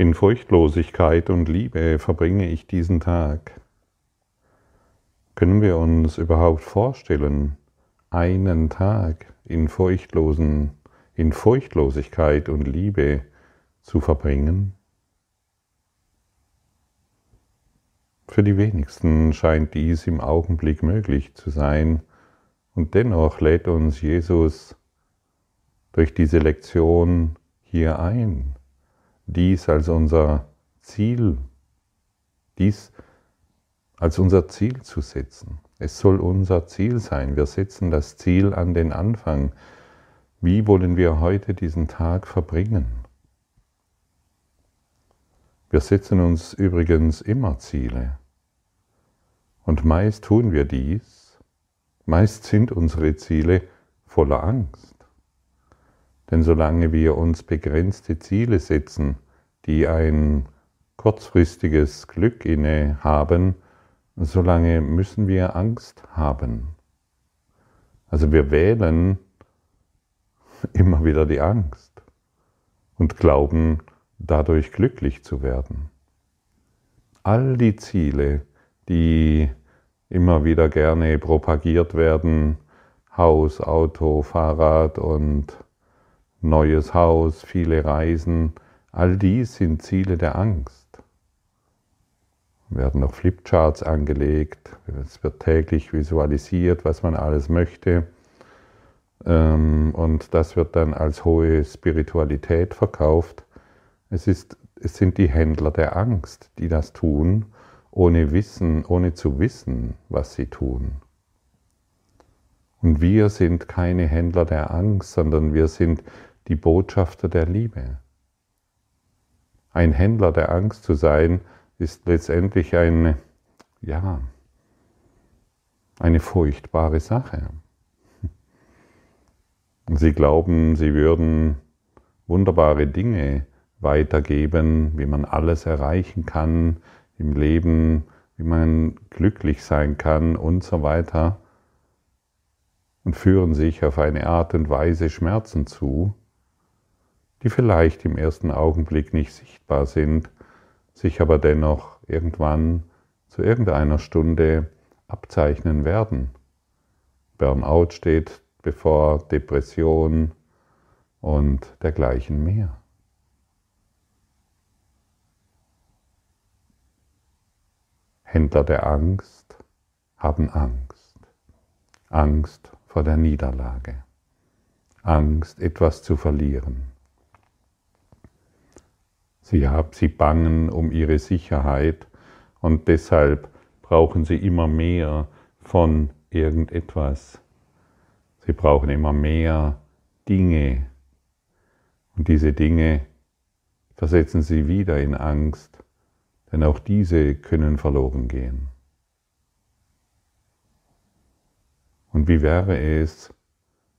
In Furchtlosigkeit und Liebe verbringe ich diesen Tag. Können wir uns überhaupt vorstellen, einen Tag in Furchtlosen, in Furchtlosigkeit und Liebe zu verbringen? Für die wenigsten scheint dies im Augenblick möglich zu sein, und dennoch lädt uns Jesus durch diese Lektion hier ein, dies als unser Ziel, dies als unser Ziel zu setzen. Es soll unser Ziel sein. Wir setzen das Ziel an den Anfang. Wie wollen wir heute diesen Tag verbringen? Wir setzen uns übrigens immer Ziele. Und meist tun wir dies, meist sind unsere Ziele voller Angst. Denn solange wir uns begrenzte Ziele setzen, die ein kurzfristiges Glück inne haben, solange müssen wir Angst haben. Also wir wählen immer wieder die Angst und glauben dadurch glücklich zu werden. All die Ziele, die immer wieder gerne propagiert werden, Haus, Auto, Fahrrad und neues Haus, viele Reisen, all dies sind Ziele der Angst. Werden noch Flipcharts angelegt, es wird täglich visualisiert, was man alles möchte. Ähm, und das wird dann als hohe Spiritualität verkauft. Es, ist, es sind die Händler der Angst, die das tun, ohne Wissen, ohne zu wissen, was sie tun. Und wir sind keine Händler der Angst, sondern wir sind die Botschafter der Liebe. Ein Händler der Angst zu sein, ist letztendlich eine, ja, eine furchtbare Sache. Sie glauben, sie würden wunderbare Dinge weitergeben, wie man alles erreichen kann im Leben, wie man glücklich sein kann und so weiter und führen sich auf eine Art und Weise Schmerzen zu, die vielleicht im ersten Augenblick nicht sichtbar sind, sich aber dennoch irgendwann zu irgendeiner Stunde abzeichnen werden. Burnout steht bevor Depression und dergleichen mehr. Händler der Angst haben Angst. Angst vor der Niederlage. Angst, etwas zu verlieren. Sie, haben, sie bangen um ihre Sicherheit und deshalb brauchen sie immer mehr von irgendetwas. Sie brauchen immer mehr Dinge. Und diese Dinge versetzen sie wieder in Angst, denn auch diese können verloren gehen. Und wie wäre es,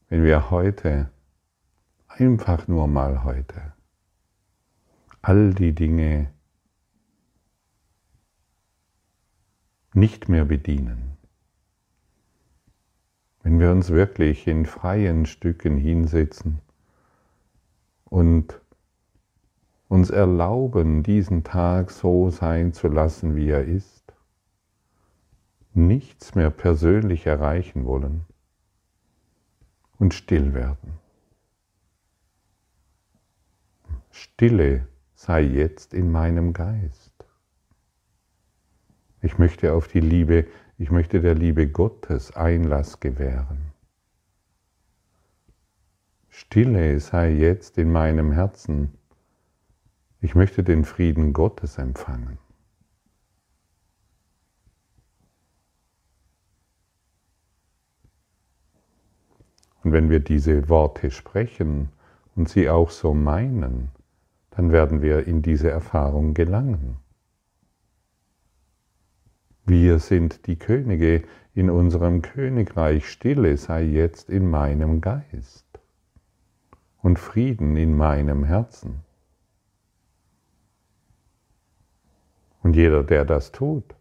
wenn wir heute, einfach nur mal heute, all die Dinge nicht mehr bedienen. Wenn wir uns wirklich in freien Stücken hinsetzen und uns erlauben, diesen Tag so sein zu lassen, wie er ist, nichts mehr persönlich erreichen wollen und still werden. Stille sei jetzt in meinem Geist. Ich möchte auf die Liebe, ich möchte der Liebe Gottes Einlass gewähren. Stille sei jetzt in meinem Herzen. Ich möchte den Frieden Gottes empfangen. Und wenn wir diese Worte sprechen und sie auch so meinen, dann werden wir in diese Erfahrung gelangen. Wir sind die Könige in unserem Königreich. Stille sei jetzt in meinem Geist und Frieden in meinem Herzen. Und jeder, der das tut,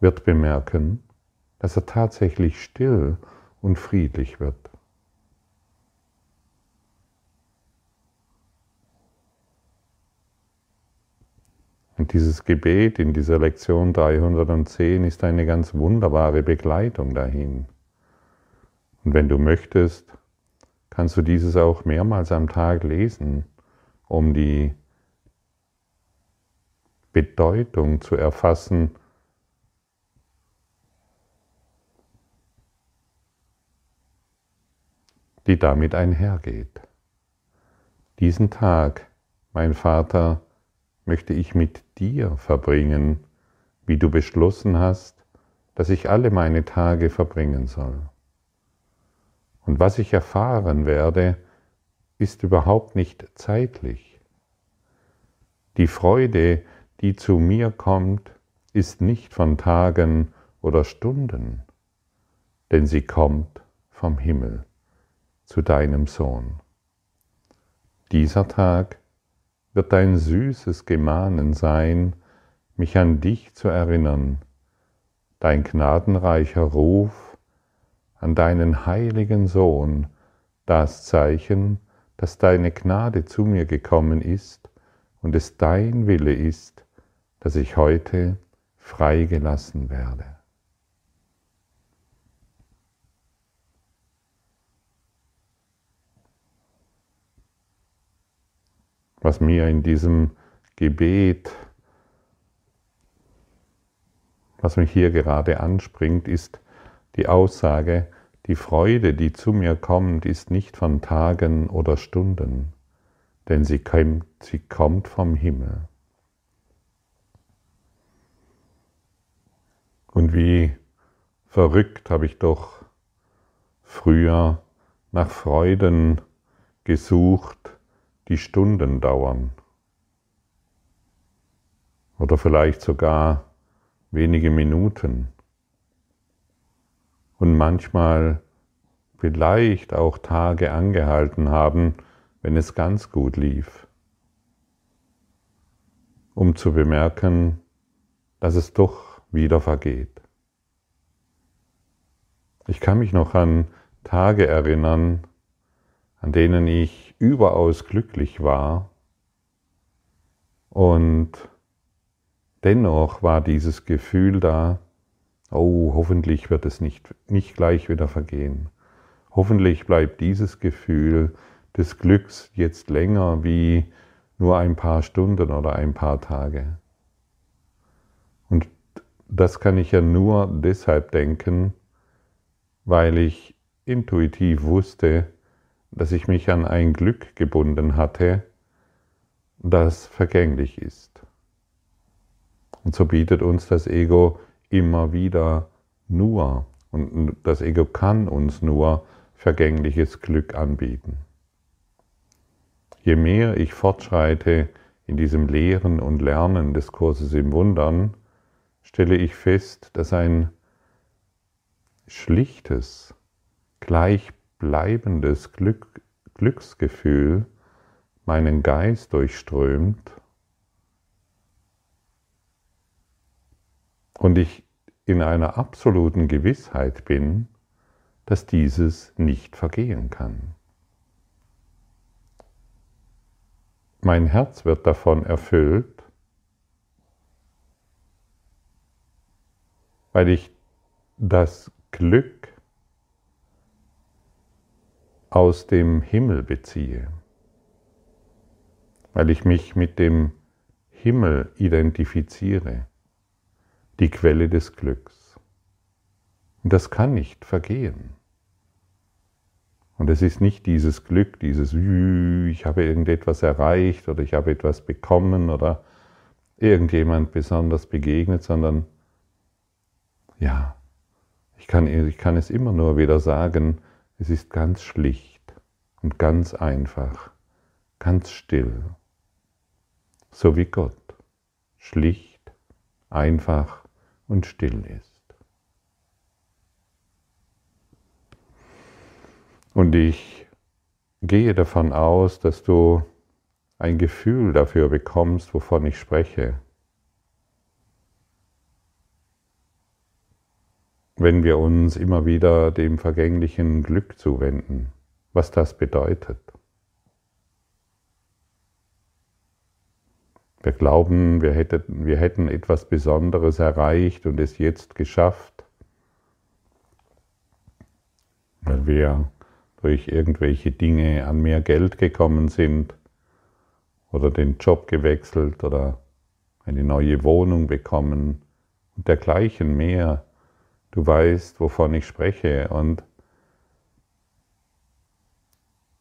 wird bemerken, dass er tatsächlich still und friedlich wird. Dieses Gebet in dieser Lektion 310 ist eine ganz wunderbare Begleitung dahin. Und wenn du möchtest, kannst du dieses auch mehrmals am Tag lesen, um die Bedeutung zu erfassen, die damit einhergeht. Diesen Tag, mein Vater, möchte ich mit dir verbringen, wie du beschlossen hast, dass ich alle meine Tage verbringen soll. Und was ich erfahren werde, ist überhaupt nicht zeitlich. Die Freude, die zu mir kommt, ist nicht von Tagen oder Stunden, denn sie kommt vom Himmel zu deinem Sohn. Dieser Tag wird dein süßes Gemahnen sein, mich an dich zu erinnern, dein gnadenreicher Ruf an deinen heiligen Sohn, das Zeichen, dass deine Gnade zu mir gekommen ist und es dein Wille ist, dass ich heute freigelassen werde. Was mir in diesem Gebet, was mich hier gerade anspringt, ist die Aussage, die Freude, die zu mir kommt, ist nicht von Tagen oder Stunden, denn sie kommt, sie kommt vom Himmel. Und wie verrückt habe ich doch früher nach Freuden gesucht, die Stunden dauern. Oder vielleicht sogar wenige Minuten. Und manchmal vielleicht auch Tage angehalten haben, wenn es ganz gut lief, um zu bemerken, dass es doch wieder vergeht. Ich kann mich noch an Tage erinnern, an denen ich überaus glücklich war und dennoch war dieses Gefühl da, oh, hoffentlich wird es nicht, nicht gleich wieder vergehen. Hoffentlich bleibt dieses Gefühl des Glücks jetzt länger wie nur ein paar Stunden oder ein paar Tage. Und das kann ich ja nur deshalb denken, weil ich intuitiv wusste, dass ich mich an ein Glück gebunden hatte, das vergänglich ist. Und so bietet uns das Ego immer wieder nur, und das Ego kann uns nur vergängliches Glück anbieten. Je mehr ich fortschreite in diesem Lehren und Lernen des Kurses im Wundern, stelle ich fest, dass ein schlichtes, gleichbleibendes Glück, Glücksgefühl meinen Geist durchströmt und ich in einer absoluten Gewissheit bin, dass dieses nicht vergehen kann. Mein Herz wird davon erfüllt weil ich das Glück aus dem Himmel beziehe, weil ich mich mit dem Himmel identifiziere, die Quelle des Glücks. Und das kann nicht vergehen. Und es ist nicht dieses Glück, dieses ich habe irgendetwas erreicht oder ich habe etwas bekommen oder irgendjemand besonders begegnet, sondern ja, ich kann, ich kann es immer nur wieder sagen, es ist ganz schlicht und ganz einfach, ganz still, so wie Gott schlicht, einfach und still ist. Und ich gehe davon aus, dass du ein Gefühl dafür bekommst, wovon ich spreche. Wenn wir uns immer wieder dem vergänglichen Glück zuwenden, was das bedeutet. Wir glauben, wir hätten, wir hätten etwas Besonderes erreicht und es jetzt geschafft, weil wir durch irgendwelche Dinge an mehr Geld gekommen sind oder den Job gewechselt oder eine neue Wohnung bekommen und dergleichen mehr. Du weißt, wovon ich spreche und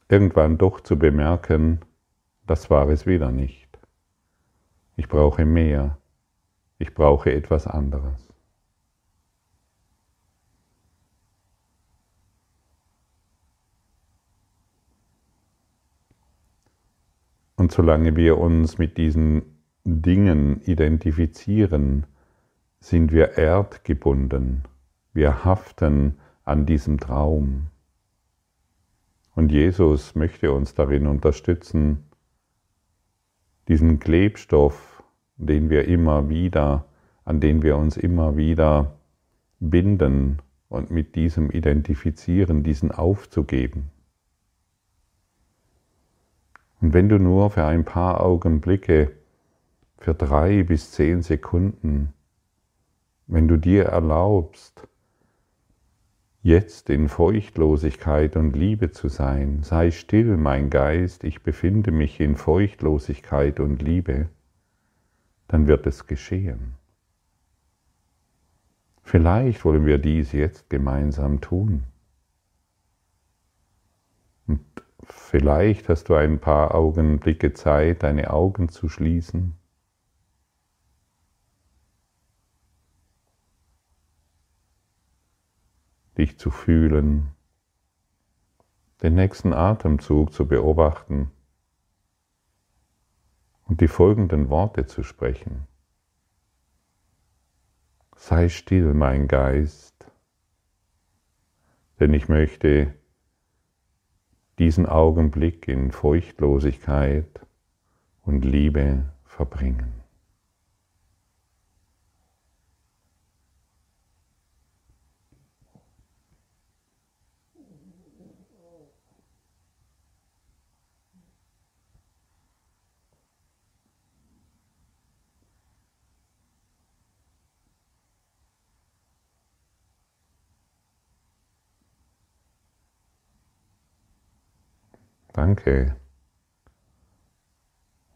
irgendwann doch zu bemerken, das war es wieder nicht. Ich brauche mehr. Ich brauche etwas anderes. Und solange wir uns mit diesen Dingen identifizieren, sind wir erdgebunden. Wir haften an diesem Traum. Und Jesus möchte uns darin unterstützen, diesen Klebstoff, den wir immer wieder, an den wir uns immer wieder binden und mit diesem identifizieren, diesen aufzugeben. Und wenn du nur für ein paar Augenblicke, für drei bis zehn Sekunden, wenn du dir erlaubst, jetzt in Feuchtlosigkeit und Liebe zu sein. Sei still, mein Geist, ich befinde mich in Feuchtlosigkeit und Liebe, dann wird es geschehen. Vielleicht wollen wir dies jetzt gemeinsam tun. Und vielleicht hast du ein paar Augenblicke Zeit, deine Augen zu schließen dich zu fühlen, den nächsten Atemzug zu beobachten und die folgenden Worte zu sprechen. Sei still, mein Geist, denn ich möchte diesen Augenblick in Furchtlosigkeit und Liebe verbringen. Danke.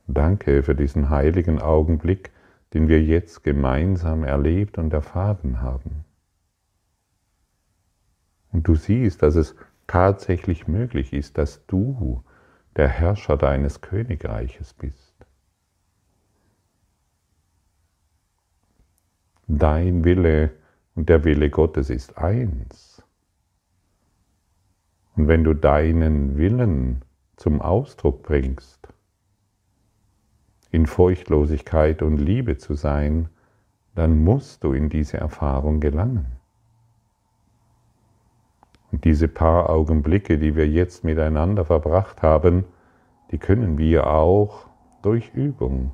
Danke für diesen heiligen Augenblick, den wir jetzt gemeinsam erlebt und erfahren haben. Und du siehst, dass es tatsächlich möglich ist, dass du der Herrscher deines Königreiches bist. Dein Wille und der Wille Gottes ist eins. Und wenn du deinen Willen zum Ausdruck bringst, in Furchtlosigkeit und Liebe zu sein, dann musst du in diese Erfahrung gelangen. Und diese paar Augenblicke, die wir jetzt miteinander verbracht haben, die können wir auch durch Übung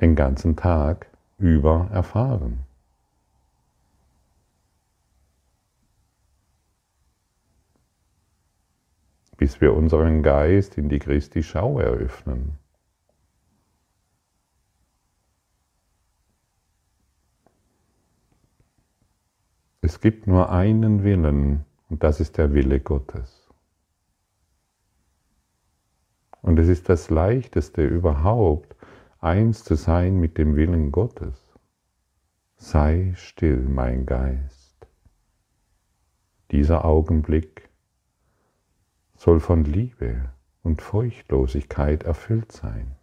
den ganzen Tag über erfahren. Bis wir unseren Geist in die Christi Schau eröffnen. Es gibt nur einen Willen und das ist der Wille Gottes. Und es ist das Leichteste überhaupt, eins zu sein mit dem Willen Gottes. Sei still, mein Geist. Dieser Augenblick soll von Liebe und Furchtlosigkeit erfüllt sein.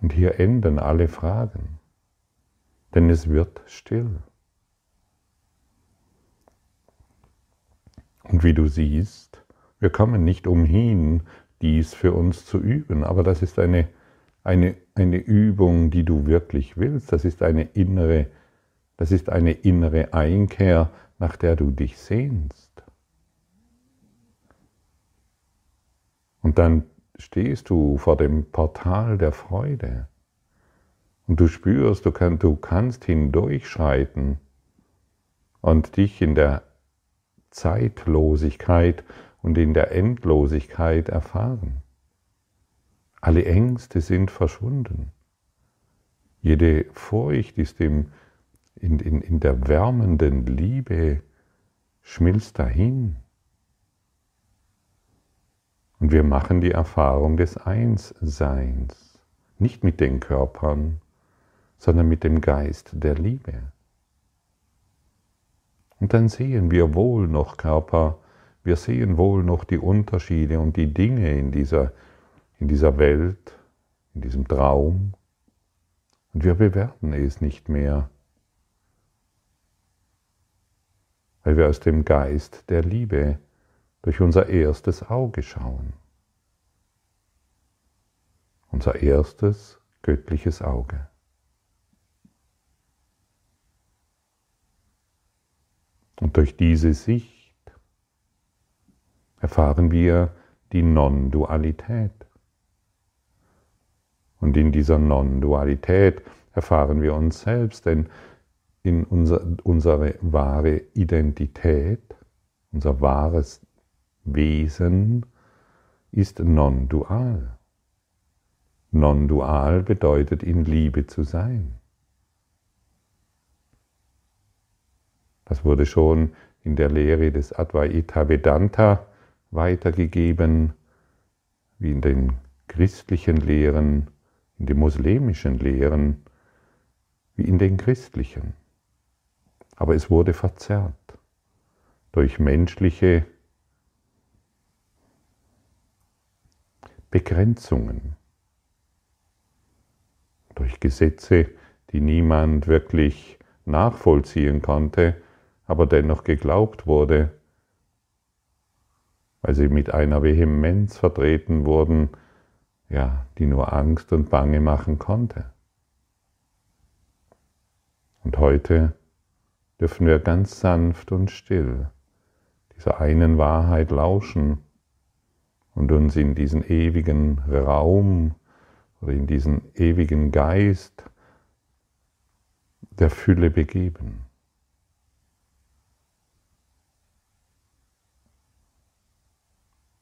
Und hier enden alle Fragen, denn es wird still. Und wie du siehst, wir kommen nicht umhin, dies für uns zu üben. Aber das ist eine, eine, eine Übung, die du wirklich willst. Das ist eine innere, das ist eine innere Einkehr, nach der du dich sehnst. Und dann stehst du vor dem Portal der Freude Und du spürst, du, kann, du kannst hindurchschreiten und dich in der Zeitlosigkeit und in der Endlosigkeit erfahren. Alle Ängste sind verschwunden. Jede Furcht ist im, in, in, in der wärmenden Liebe, schmilzt dahin. Und wir machen die Erfahrung des Einsseins, nicht mit den Körpern, sondern mit dem Geist der Liebe. Und dann sehen wir wohl noch Körper, wir sehen wohl noch die Unterschiede und die Dinge in dieser, in dieser Welt, in diesem Traum. Und wir bewerten es nicht mehr, weil wir aus dem Geist der Liebe durch unser erstes Auge schauen. Unser erstes göttliches Auge. Und durch diese Sicht erfahren wir die Non-Dualität. Und in dieser Non-Dualität erfahren wir uns selbst, denn in unser, unsere wahre Identität, unser wahres Wesen ist non-dual. Non-dual bedeutet in Liebe zu sein. Das wurde schon in der Lehre des Advaita Vedanta weitergegeben, wie in den christlichen Lehren, in den muslimischen Lehren, wie in den christlichen. Aber es wurde verzerrt durch menschliche Begrenzungen, durch Gesetze, die niemand wirklich nachvollziehen konnte, aber dennoch geglaubt wurde, weil sie mit einer Vehemenz vertreten wurden, ja, die nur Angst und Bange machen konnte. Und heute dürfen wir ganz sanft und still dieser einen Wahrheit lauschen und uns in diesen ewigen Raum oder in diesen ewigen Geist der Fülle begeben.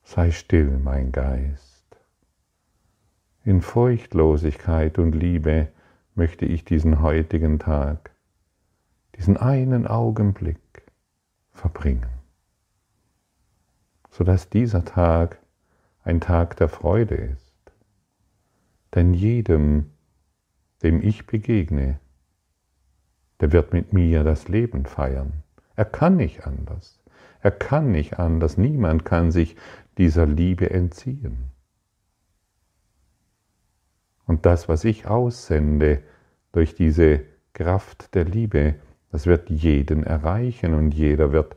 Sei still, mein Geist. In Furchtlosigkeit und Liebe möchte ich diesen heutigen Tag, diesen einen Augenblick verbringen, sodass dieser Tag ein Tag der Freude ist. Denn jedem, dem ich begegne, der wird mit mir das Leben feiern. Er kann nicht anders. Er kann nicht anders. Niemand kann sich dieser Liebe entziehen. Und das, was ich aussende durch diese Kraft der Liebe, das wird jeden erreichen und jeder wird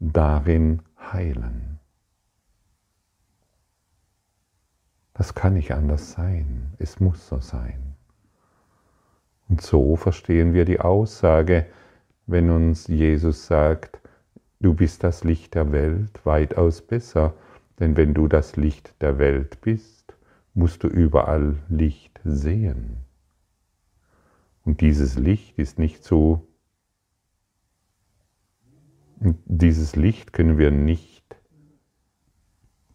darin heilen. Das kann nicht anders sein. Es muss so sein. Und so verstehen wir die Aussage, wenn uns Jesus sagt, du bist das Licht der Welt, weitaus besser, denn wenn du das Licht der Welt bist, musst du überall Licht sehen. Und dieses Licht ist nicht so, dieses Licht können wir nicht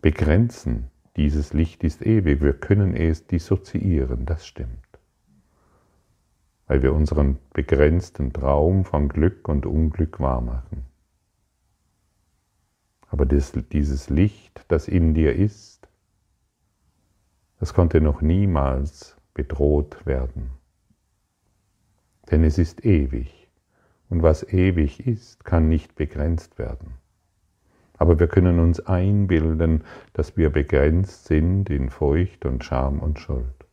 begrenzen. Dieses Licht ist ewig, wir können es dissoziieren, das stimmt. Weil wir unseren begrenzten Traum von Glück und Unglück wahrmachen. Aber das, dieses Licht, das in dir ist, das konnte noch niemals bedroht werden. Denn es ist ewig. Und was ewig ist, kann nicht begrenzt werden. Aber wir können uns einbilden, dass wir begrenzt sind in Furcht und Scham und Schuld.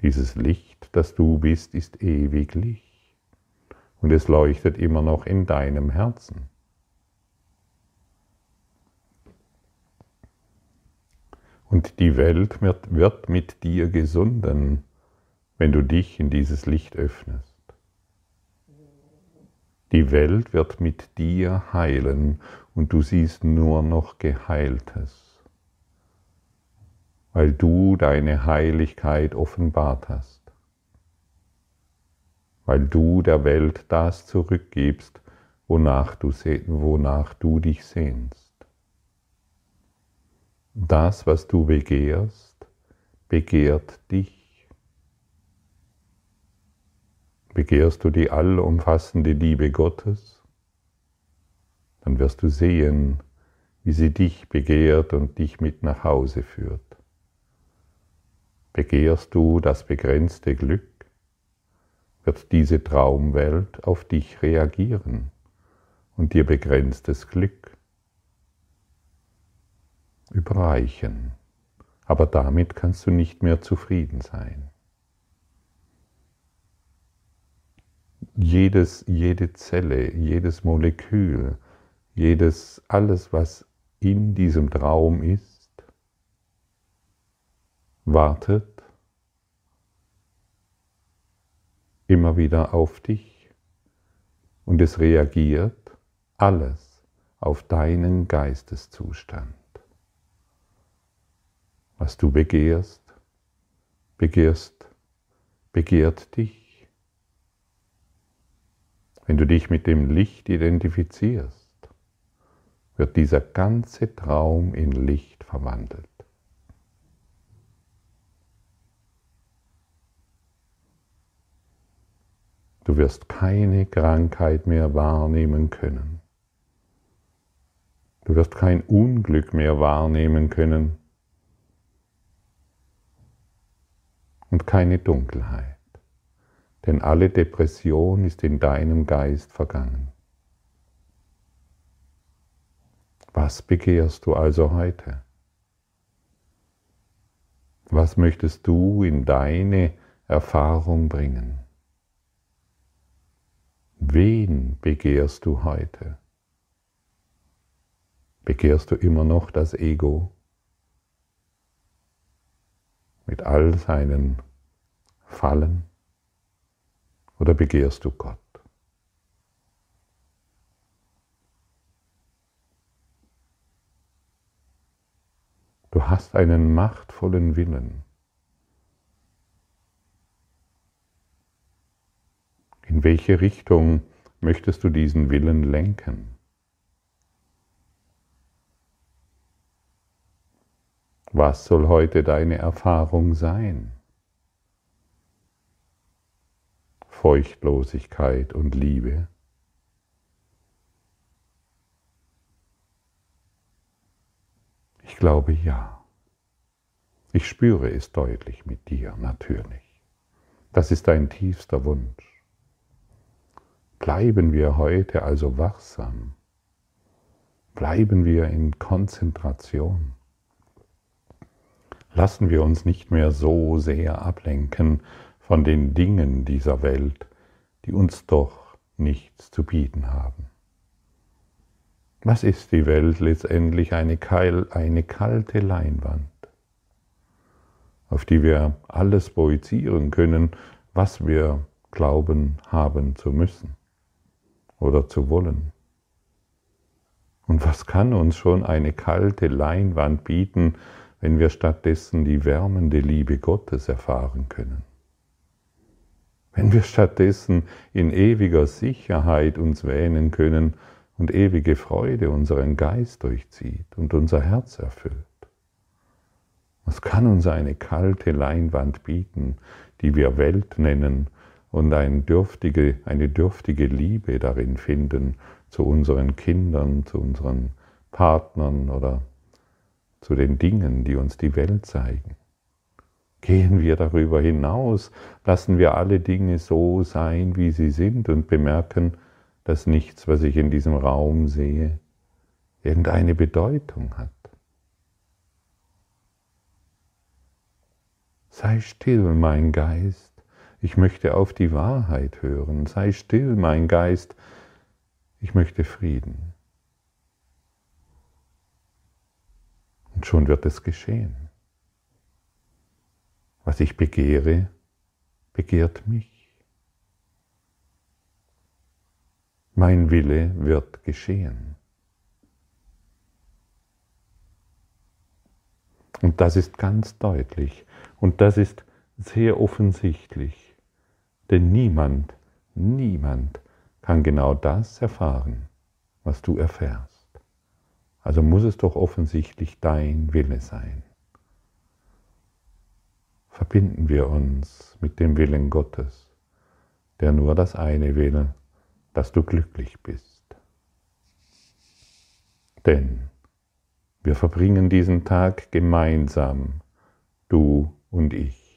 Dieses Licht, das du bist, ist ewiglich und es leuchtet immer noch in deinem Herzen. Und die Welt wird, mit dir gesunden, wenn du dich in dieses Licht öffnest. Die Welt wird mit dir heilen und du siehst nur noch Geheiltes, weil du deine Heiligkeit offenbart hast, weil du der Welt das zurückgibst, wonach du, wonach du dich sehnst. Das, was du begehrst, begehrt dich. Begehrst du die allumfassende Liebe Gottes, dann wirst du sehen, wie sie dich begehrt und dich mit nach Hause führt. Begehrst du das begrenzte Glück, wird diese Traumwelt auf dich reagieren und dir begrenztes Glück überreichen. Aber damit kannst du nicht mehr zufrieden sein. Jedes, jede Zelle, jedes Molekül, jedes, alles, was in diesem Traum ist, wartet immer wieder auf dich und es reagiert alles auf deinen Geisteszustand. Was du begehrst, begehrst, begehrt dich. Wenn du dich mit dem Licht identifizierst, wird dieser ganze Traum in Licht verwandelt. Du wirst keine Krankheit mehr wahrnehmen können. Du wirst kein Unglück mehr wahrnehmen können und keine Dunkelheit, denn alle Depression ist in deinem Geist vergangen. Was begehrst du also heute? Was möchtest du in deine Erfahrung bringen? Wen begehrst du heute? Begehrst du immer noch das Ego mit all seinen Fallen oder begehrst du Gott? Du hast einen machtvollen Willen. In welche Richtung möchtest du diesen Willen lenken? Was soll heute deine Erfahrung sein? Feuchtlosigkeit und Liebe? Ich glaube ja. Ich spüre es deutlich mit dir, natürlich. Das ist dein tiefster Wunsch. Bleiben wir heute also wachsam. Bleiben wir in Konzentration. Lassen wir uns nicht mehr so sehr ablenken von den Dingen dieser Welt, die uns doch nichts zu bieten haben. Was ist die Welt letztendlich? Eine, kalte Leinwand, auf die wir alles projizieren können, was wir glauben haben zu müssen oder zu wollen. Und was kann uns schon eine kalte Leinwand bieten, wenn wir stattdessen die wärmende Liebe Gottes erfahren können? Wenn wir stattdessen in ewiger Sicherheit uns wähnen können, und ewige Freude unseren Geist durchzieht und unser Herz erfüllt. Was kann uns eine kalte Leinwand bieten, die wir Welt nennen und eine dürftige, eine dürftige Liebe darin finden zu unseren Kindern, zu unseren Partnern oder zu den Dingen, die uns die Welt zeigen? Gehen wir darüber hinaus, lassen wir alle Dinge so sein, wie sie sind und bemerken, dass nichts, was ich in diesem Raum sehe, irgendeine Bedeutung hat. Sei still, mein Geist, ich möchte auf die Wahrheit hören. Sei still, mein Geist, ich möchte Frieden. Und schon wird es geschehen. Was ich begehre, begehrt mich. mein Wille wird geschehen. Und das ist ganz deutlich und das ist sehr offensichtlich. Denn niemand, niemand kann genau das erfahren, was du erfährst. Also muss es doch offensichtlich dein Wille sein. Verbinden wir uns mit dem Willen Gottes, der nur das eine will, dass du glücklich bist. Denn wir verbringen diesen Tag gemeinsam, du und ich.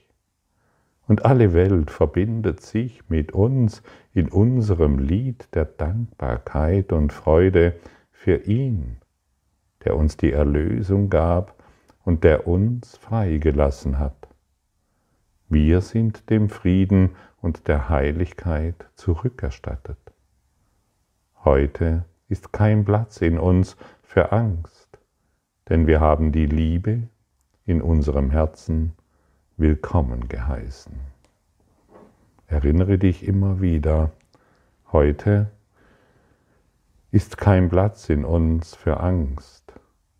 Und alle Welt verbindet sich mit uns in unserem Lied der Dankbarkeit und Freude für ihn, der uns die Erlösung gab und der uns freigelassen hat. Wir sind dem Frieden und der Heiligkeit zurückerstattet. Heute ist kein Platz in uns für Angst, denn wir haben die Liebe in unserem Herzen willkommen geheißen. Erinnere dich immer wieder, heute ist kein Platz in uns für Angst,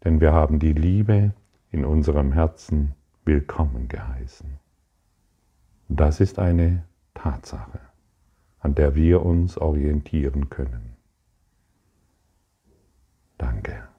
denn wir haben die Liebe in unserem Herzen willkommen geheißen. Das ist eine Tatsache, an der wir uns orientieren können. Danke.